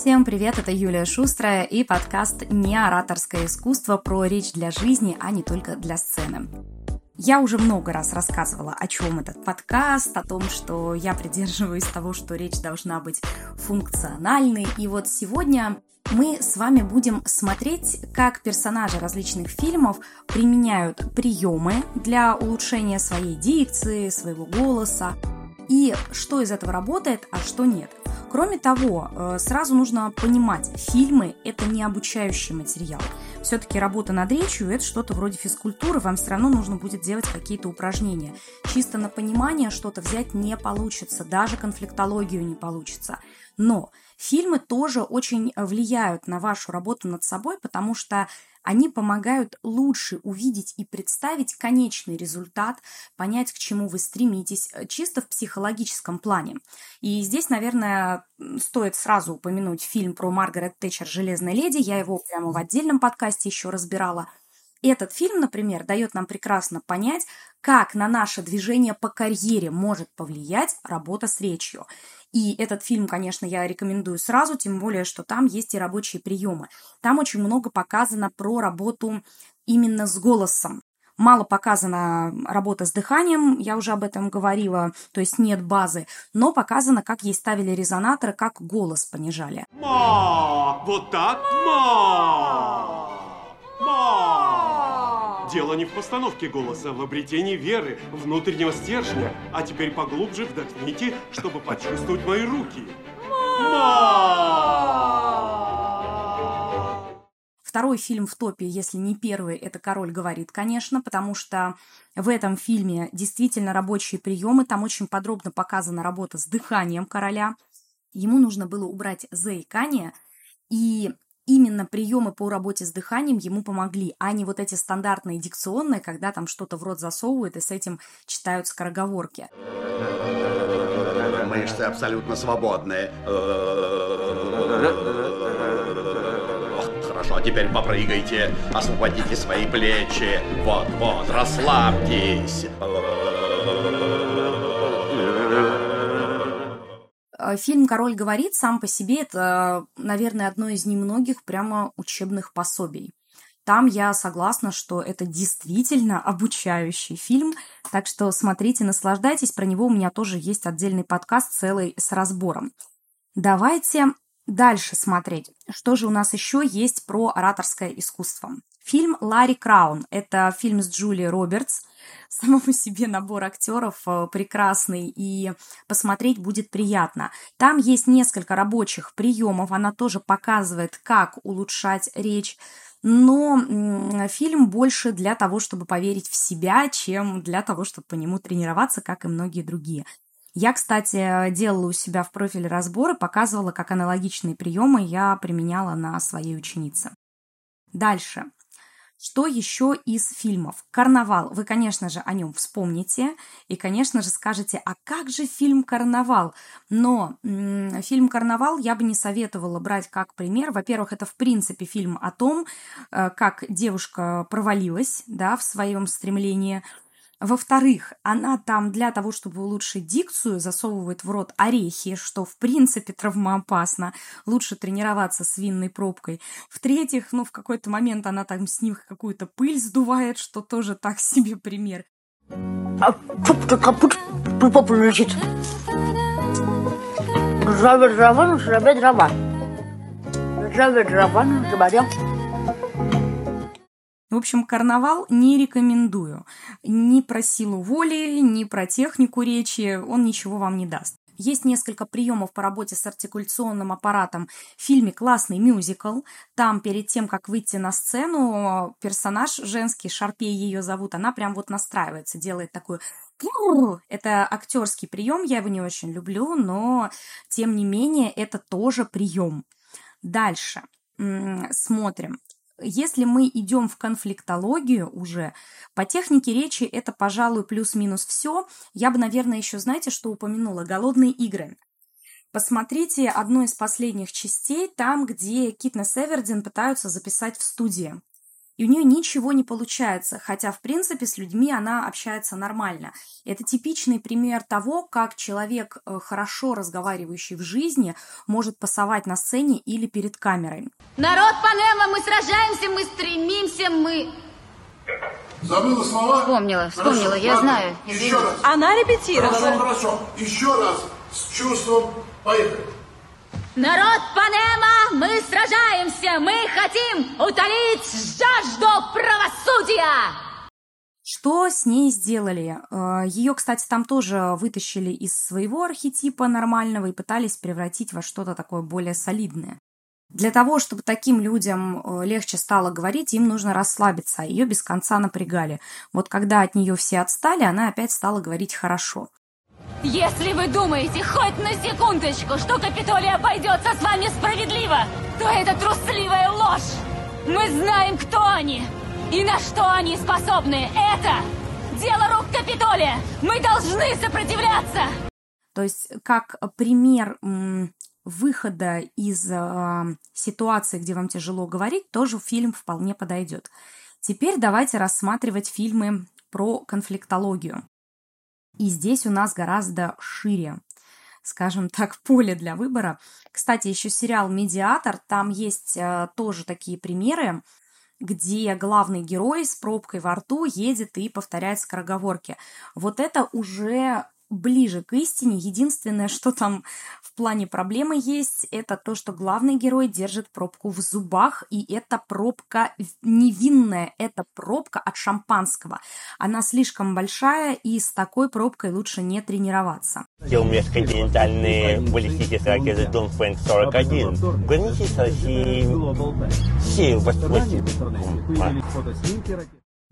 Всем привет, это Юлия Шустрая и подкаст «Неораторское искусство» про речь для жизни, а не только для сцены. Я уже много раз рассказывала, о чем этот подкаст, о том, что я придерживаюсь того, что речь должна быть функциональной. И вот сегодня мы с вами будем смотреть, как персонажи различных фильмов применяют приемы для улучшения своей дикции, своего голоса, и что из этого работает, а что нет. Кроме того, э, сразу нужно понимать, фильмы – это не обучающий материал. Все-таки работа над речью – это что-то вроде физкультуры, вам все равно нужно будет делать какие-то упражнения. Чисто на понимание что-то взять не получится, даже конфликтологию не получится. Но фильмы тоже очень влияют на вашу работу над собой, потому что они помогают лучше увидеть и представить конечный результат, понять, к чему вы стремитесь, э, чисто в психологическом плане. И здесь, наверное, стоит сразу упомянуть фильм про Маргарет Тэтчер «Железная леди». Я его прямо в отдельном подкасте еще разбирала. Этот фильм, например, дает нам прекрасно понять, как на наше движение по карьере может повлиять работа с речью. И этот фильм, конечно, я рекомендую сразу, тем более, что там есть и рабочие приемы. Там очень много показано про работу именно с голосом. Мало показана работа с дыханием, я уже об этом говорила, то есть нет базы, но показано, как ей ставили резонаторы, как голос понижали. Ма! Вот так? Ма! Ма! Дело не в постановке голоса, в обретении веры, внутреннего стержня. А теперь поглубже вдохните, чтобы почувствовать мои руки. Второй фильм в топе, если не первый, это «Король говорит», конечно, потому что в этом фильме действительно рабочие приемы, там очень подробно показана работа с дыханием короля. Ему нужно было убрать заикание, и именно приемы по работе с дыханием ему помогли, а не вот эти стандартные дикционные, когда там что-то в рот засовывают и с этим читают скороговорки. Мышцы абсолютно свободные. Хорошо, а теперь попрыгайте, освободите свои плечи. Вот-вот, расслабьтесь. Фильм «Король говорит» сам по себе это, наверное, одно из немногих прямо учебных пособий. Там я согласна, что это действительно обучающий фильм, так что смотрите, наслаждайтесь. Про него у меня тоже есть отдельный подкаст целый с разбором. Давайте дальше смотреть, что же у нас еще есть про ораторское искусство. Фильм «Ларри Краун» – это фильм с Джулией Робертс – самому себе набор актеров э, прекрасный, и посмотреть будет приятно. Там есть несколько рабочих приемов, она тоже показывает, как улучшать речь, но фильм больше для того, чтобы поверить в себя, чем для того, чтобы по нему тренироваться, как и многие другие. Я, кстати, делала у себя в профиле разборы, показывала, как аналогичные приемы я применяла на своей ученице. Дальше. Что еще из фильмов? «Карнавал». Вы, конечно же, о нем вспомните. И, конечно же, скажете, а как же фильм «Карнавал»? Но фильм «Карнавал» я бы не советовала брать как пример. Во-первых, это, в принципе, фильм о том, э, как девушка провалилась да, в своем стремлении – во-вторых, она там для того, чтобы улучшить дикцию, засовывает в рот орехи, что в принципе травмоопасно. Лучше тренироваться с винной пробкой. В-третьих, ну в какой-то момент она там с них какую-то пыль сдувает, что тоже так себе пример. А тут капут лежит. Ржавая дрова, ржавая дрова. Ржавая дрова, говоря. В общем, карнавал не рекомендую. Ни про силу воли, ни про технику речи он ничего вам не даст. Есть несколько приемов по работе с артикуляционным аппаратом в фильме «Классный мюзикл». Там перед тем, как выйти на сцену, персонаж женский, Шарпей ее зовут, она прям вот настраивается, делает такую это актерский прием, я его не очень люблю, но тем не менее это тоже прием. Дальше смотрим. Если мы идем в конфликтологию уже, по технике речи это, пожалуй, плюс-минус все. Я бы, наверное, еще, знаете, что упомянула? Голодные игры. Посмотрите одну из последних частей, там, где Китнес Эвердин пытаются записать в студии. И у нее ничего не получается, хотя, в принципе, с людьми она общается нормально. Это типичный пример того, как человек, э, хорошо разговаривающий в жизни, может пасовать на сцене или перед камерой. Народ Панема, мы сражаемся, мы стремимся, мы... Забыла слова? Вспомнила, вспомнила, Хорошо, я ладно. знаю. Еще раз. Она репетировала. Хорошо, хорошо. Еще раз. С чувством. Поехали. Народ Панема, мы сражаемся, мы хотим утолить жажду правосудия! Что с ней сделали? Э, Ее, кстати, там тоже вытащили из своего архетипа нормального и пытались превратить во что-то такое более солидное. Для того, чтобы таким людям э, легче стало говорить, им нужно расслабиться, а ее без конца напрягали. Вот когда от нее все отстали, она опять стала говорить хорошо. Если вы думаете хоть на секундочку, что Капитолия обойдется с вами справедливо, то это трусливая ложь! Мы знаем, кто они и на что они способны. Это дело рук Капитолия! Мы должны сопротивляться! То есть, как пример выхода из э, ситуации, где вам тяжело говорить, тоже фильм вполне подойдет. Теперь давайте рассматривать фильмы про конфликтологию. И здесь у нас гораздо шире, скажем так, поле для выбора. Кстати, еще сериал «Медиатор», там есть э, тоже такие примеры, где главный герой с пробкой во рту едет и повторяет скороговорки. Вот это уже ближе к истине. Единственное, что там плане проблемы есть, это то, что главный герой держит пробку в зубах, и эта пробка невинная, это пробка от шампанского. Она слишком большая, и с такой пробкой лучше не тренироваться. Межконтинентальные баллистические ракеты Донфэнк-41 в границе с Россией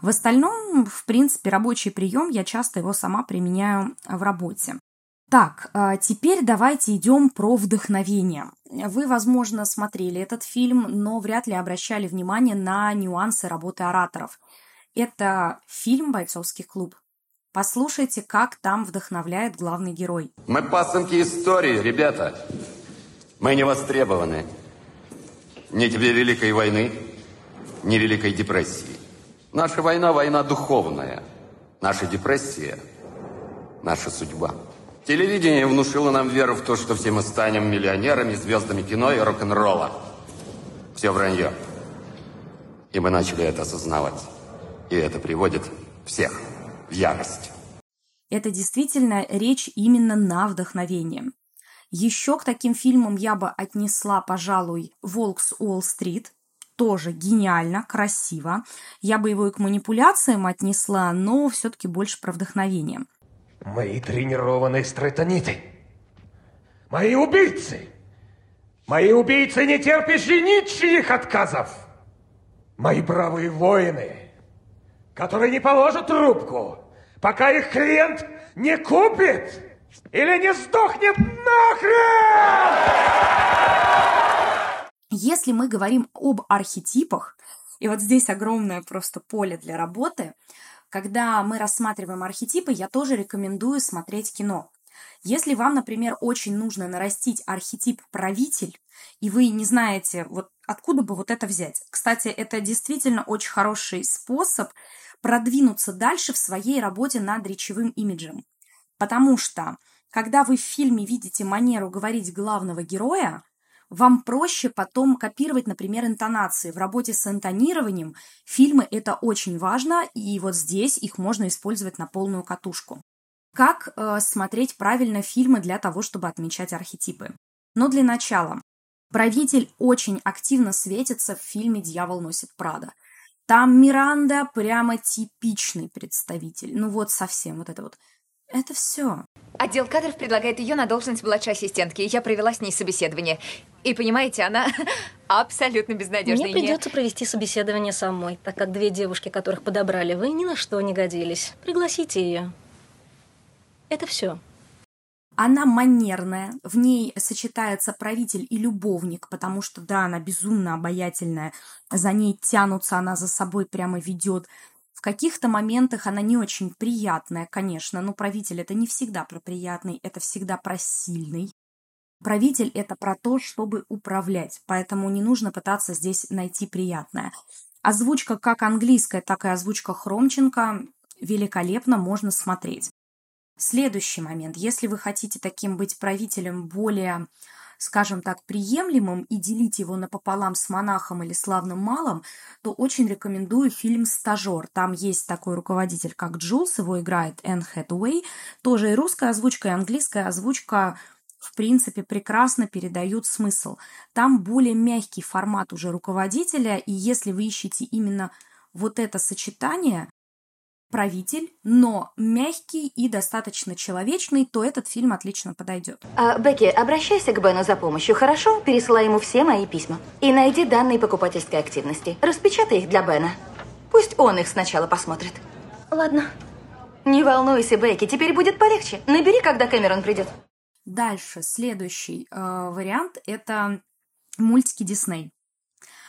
В остальном, в принципе, рабочий прием, я часто его сама применяю в работе. Так, а теперь давайте идем про вдохновение. Вы, возможно, смотрели этот фильм, но вряд ли обращали внимание на нюансы работы ораторов. Это фильм «Бойцовский клуб». Послушайте, как там вдохновляет главный герой. Мы пасынки истории, ребята. Мы не востребованы. Ни тебе Великой войны, ни Великой депрессии. Наша война – война духовная. Наша депрессия – наша судьба. Телевидение внушило нам веру в то, что все мы станем миллионерами, звездами кино и рок-н-ролла. Все вранье. И мы начали это осознавать. И это приводит всех в ярость. Это действительно речь именно на вдохновение. Еще к таким фильмам я бы отнесла, пожалуй, «Волк с Уолл-стрит», тоже гениально, красиво. Я бы его и к манипуляциям отнесла, но все-таки больше про вдохновение. Мои тренированные стратониты. Мои убийцы. Мои убийцы, не терпящие ничьих отказов. Мои бравые воины, которые не положат трубку, пока их клиент не купит или не сдохнет нахрен! Если мы говорим об архетипах, и вот здесь огромное просто поле для работы, когда мы рассматриваем архетипы, я тоже рекомендую смотреть кино. Если вам, например, очень нужно нарастить архетип правитель, и вы не знаете, вот откуда бы вот это взять. Кстати, это действительно очень хороший способ продвинуться дальше в своей работе над речевым имиджем. Потому что, когда вы в фильме видите манеру говорить главного героя, вам проще потом копировать, например, интонации. В работе с интонированием фильмы это очень важно, и вот здесь их можно использовать на полную катушку. Как э, смотреть правильно фильмы для того, чтобы отмечать архетипы? Но для начала. Правитель очень активно светится в фильме «Дьявол носит Прада». Там Миранда прямо типичный представитель. Ну вот совсем вот это вот. Это все. Отдел кадров предлагает ее на должность младшей ассистентки. Я провела с ней собеседование. И понимаете, она абсолютно безнадежная. Мне придется провести собеседование самой, так как две девушки, которых подобрали вы, ни на что не годились. Пригласите ее. Это все. Она манерная, в ней сочетается правитель и любовник, потому что, да, она безумно обаятельная, за ней тянутся, она за собой прямо ведет. Каких-то моментах она не очень приятная, конечно, но правитель это не всегда про приятный, это всегда про сильный. Правитель это про то, чтобы управлять, поэтому не нужно пытаться здесь найти приятное. Озвучка как английская, так и озвучка Хромченко великолепно можно смотреть. Следующий момент. Если вы хотите таким быть правителем более скажем так, приемлемым и делить его напополам с монахом или славным малым, то очень рекомендую фильм «Стажер». Там есть такой руководитель, как Джулс, его играет Энн Хэтуэй. Тоже и русская озвучка, и английская озвучка в принципе, прекрасно передают смысл. Там более мягкий формат уже руководителя, и если вы ищете именно вот это сочетание, правитель, но мягкий и достаточно человечный, то этот фильм отлично подойдет. А, Бекки, обращайся к Бену за помощью, хорошо? Пересылай ему все мои письма. И найди данные покупательской активности. Распечатай их для Бена. Пусть он их сначала посмотрит. Ладно. Не волнуйся, Бекки, теперь будет полегче. Набери, когда Кэмерон придет. Дальше, следующий э, вариант – это мультики Дисней.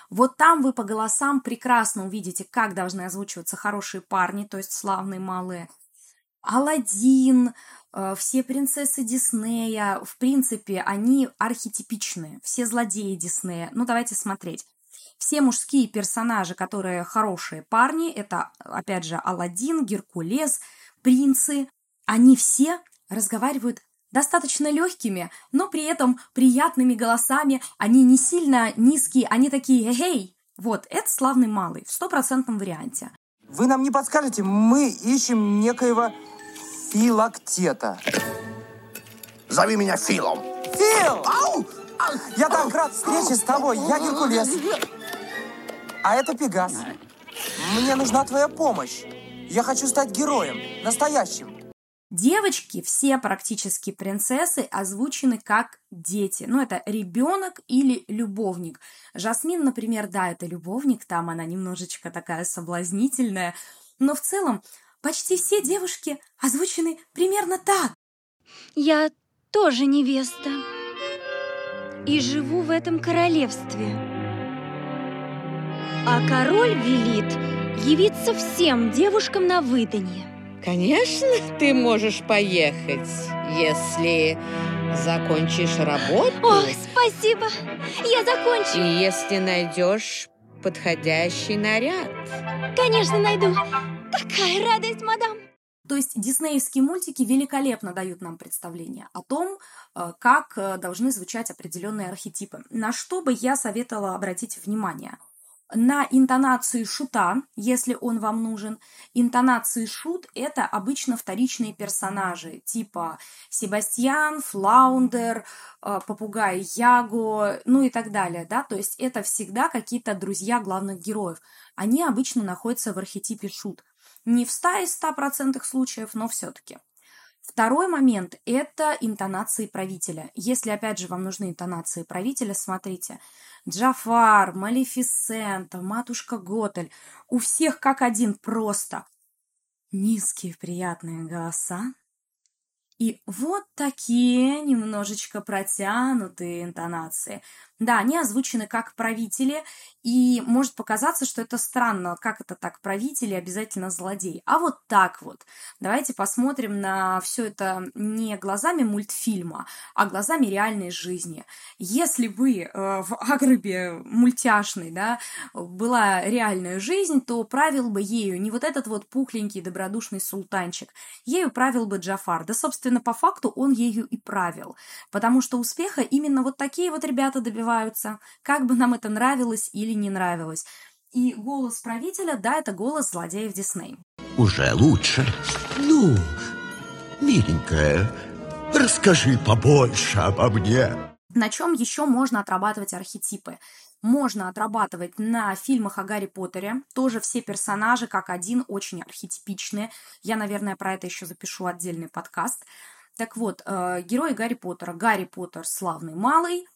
Вот там вы по голосам прекрасно увидите, как должны озвучиваться хорошие парни, то есть славные малые. Аладдин, э, все принцессы Диснея, в принципе, они архетипичные, все злодеи Диснея. Ну, давайте смотреть. Все мужские персонажи, которые хорошие парни, это, опять же, Аладдин, Геркулес, принцы, они все разговаривают достаточно легкими, но при этом приятными голосами. Они не сильно низкие, они такие «Эй!» Вот, это славный малый, в стопроцентном варианте. Вы нам не подскажете? Мы ищем некоего филактета. Зови меня Филом. Фил! Ау! Я так рад встрече с тобой. Я Геркулес. А это Пегас. Мне нужна твоя помощь. Я хочу стать героем, настоящим. Девочки, все практически принцессы, озвучены как дети. Ну, это ребенок или любовник. Жасмин, например, да, это любовник, там она немножечко такая соблазнительная. Но в целом почти все девушки озвучены примерно так. Я тоже невеста. И живу в этом королевстве. А король велит явиться всем девушкам на выданье. Конечно, ты можешь поехать, если закончишь работу. О, спасибо! Я закончу. И если найдешь подходящий наряд. Конечно, найду. Какая радость, мадам! То есть диснеевские мультики великолепно дают нам представление о том, э, как э, должны звучать определенные архетипы. На что бы я советовала обратить внимание? На интонации шута, если он вам нужен. Интонации шут – это обычно вторичные персонажи, типа Себастьян, Флаундер, э, попугай Яго, ну и так далее, да, то есть это всегда какие-то друзья главных героев. Они обычно находятся в архетипе шут. Не в 100 из 100% случаев, но все-таки. Второй момент – это интонации правителя. Если, опять же, вам нужны интонации правителя, смотрите. Джафар, Малефисента, Матушка Готель. У всех как один просто. Низкие приятные голоса, и вот такие немножечко протянутые интонации. Да, они озвучены как правители, и может показаться, что это странно, как это так, правители обязательно злодей. А вот так вот. Давайте посмотрим на все это не глазами мультфильма, а глазами реальной жизни. Если бы э, в Агробе мультяшной, да, была реальная жизнь, то правил бы ею не вот этот вот пухленький добродушный султанчик, ею правил бы Джафар. Да, собственно, по факту он ею и правил, потому что успеха именно вот такие вот ребята добиваются развиваются, как бы нам это нравилось или не нравилось. И голос правителя, да, это голос злодеев Дисней. Уже лучше. Ну, миленькая, расскажи побольше обо мне. На чем еще можно отрабатывать архетипы? Можно отрабатывать на фильмах о Гарри Поттере. Тоже все персонажи, как один, очень архетипичные. Я, наверное, про это еще запишу отдельный подкаст. Так вот, э, герои Гарри Поттера. Гарри Поттер славный малый,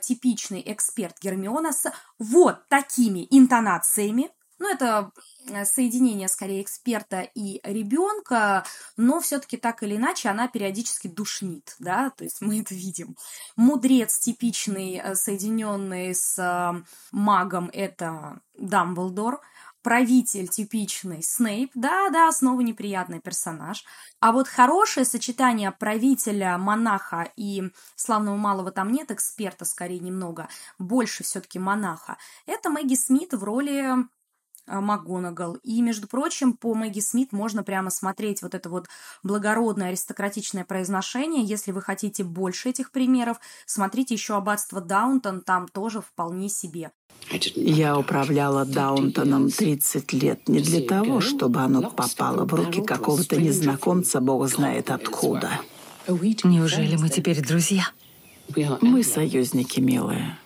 типичный эксперт Гермиона с вот такими интонациями. Ну, это э, соединение скорее эксперта и ребенка, но все-таки так или иначе она периодически душнит, да, то есть мы это видим. Мудрец типичный, э, соединенный с э, магом, это Дамблдор правитель типичный Снейп, да-да, снова неприятный персонаж. А вот хорошее сочетание правителя, монаха и славного малого там нет, эксперта скорее немного, больше все-таки монаха, это Мэгги Смит в роли МакГонагал. И, между прочим, по Мэгги Смит можно прямо смотреть вот это вот благородное аристократичное произношение. Если вы хотите больше этих примеров, смотрите еще «Аббатство Даунтон», там тоже вполне себе. Я управляла Даунтоном 30 лет не для того, чтобы оно попало в руки какого-то незнакомца, бог знает откуда. Неужели мы теперь друзья? Мы союзники, милая.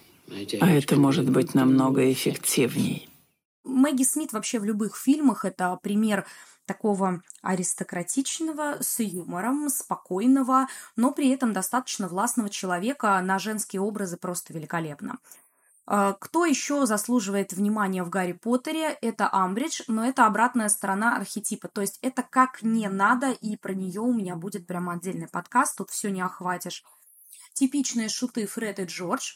А это может быть намного эффективней. Мэгги Смит вообще в любых фильмах это пример такого аристократичного, с юмором, спокойного, но при этом достаточно властного человека на женские образы просто великолепно. А, кто еще заслуживает внимания в Гарри Поттере? Это Амбридж, но это обратная сторона архетипа. То есть это как не надо, и про нее у меня будет прямо отдельный подкаст, тут все не охватишь. Типичные шуты Фред и Джордж.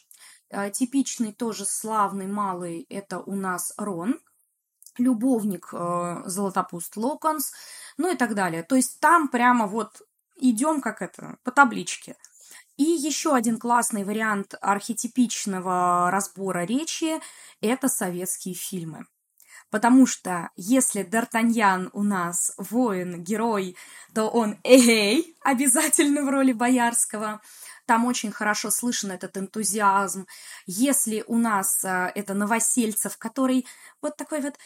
А, типичный тоже славный малый – это у нас Рон. Любовник э, Золотопуст Локонс, ну и так далее. То есть там прямо вот идем как это, по табличке. И еще один классный вариант архетипичного разбора речи – это советские фильмы. Потому что если Д'Артаньян у нас воин, герой, то он эй, обязательно в роли Боярского. Там очень хорошо слышен этот энтузиазм. Если у нас э, это Новосельцев, который вот такой вот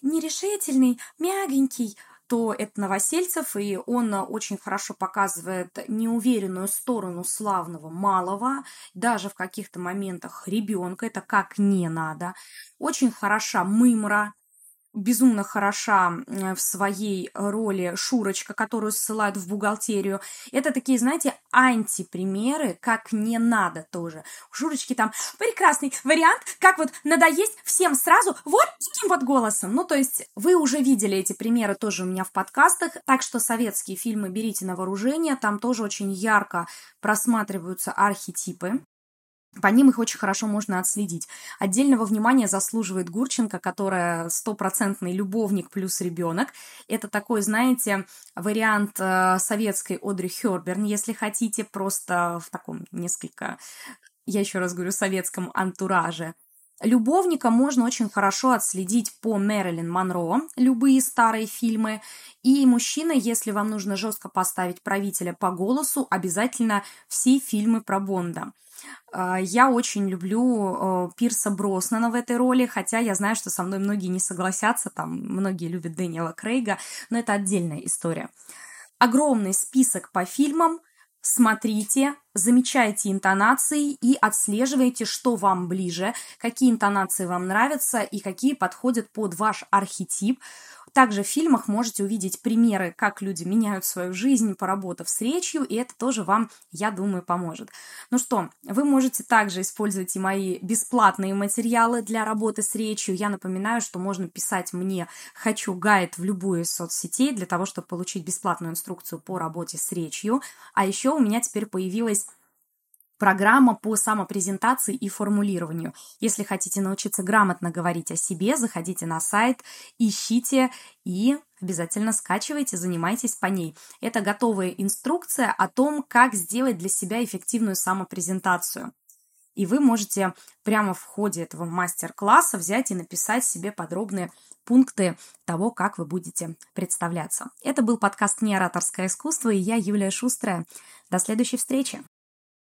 нерешительный, мягенький, то это Новосельцев, и он очень хорошо показывает неуверенную сторону славного малого, даже в каких-то моментах ребенка, это как не надо. Очень хороша Мымра, безумно хороша в своей роли Шурочка, которую ссылают в бухгалтерию. Это такие, знаете, антипримеры, как не надо тоже. У Шурочки там прекрасный вариант, как вот надоесть всем сразу вот таким вот голосом. Ну, то есть вы уже видели эти примеры тоже у меня в подкастах, так что советские фильмы берите на вооружение, там тоже очень ярко просматриваются архетипы. По ним их очень хорошо можно отследить. Отдельного внимания заслуживает Гурченко, которая стопроцентный любовник плюс ребенок. Это такой, знаете, вариант э, советской Одри Херберн, если хотите, просто в таком несколько, я еще раз говорю, советском антураже. Любовника можно очень хорошо отследить по Мэрилин Монро, любые старые фильмы. И мужчина, если вам нужно жестко поставить правителя по голосу, обязательно все фильмы про Бонда. А, я очень люблю э, Пирса Броснана в этой роли, хотя я знаю, что со мной многие не согласятся, там многие любят Дэниела Крейга, но это отдельная история. Огромный список по фильмам, смотрите, замечайте интонации и отслеживайте, что вам ближе, какие интонации вам нравятся и какие подходят под ваш архетип, также в фильмах можете увидеть примеры, как люди меняют свою жизнь, поработав с речью, и это тоже вам, я думаю, поможет. Ну что, вы можете также использовать и мои бесплатные материалы для работы с речью. Я напоминаю, что можно писать мне «хочу гайд» в любую из соцсетей для того, чтобы получить бесплатную инструкцию по работе с речью. А еще у меня теперь появилась программа по самопрезентации и формулированию. Если хотите научиться грамотно говорить о себе, заходите на сайт, ищите и обязательно скачивайте, занимайтесь по ней. Это готовая инструкция о том, как сделать для себя эффективную самопрезентацию. И вы можете прямо в ходе этого мастер-класса взять и написать себе подробные пункты того, как вы будете представляться. Это был подкаст «Неораторское искусство», и я, Юлия Шустрая. До следующей встречи!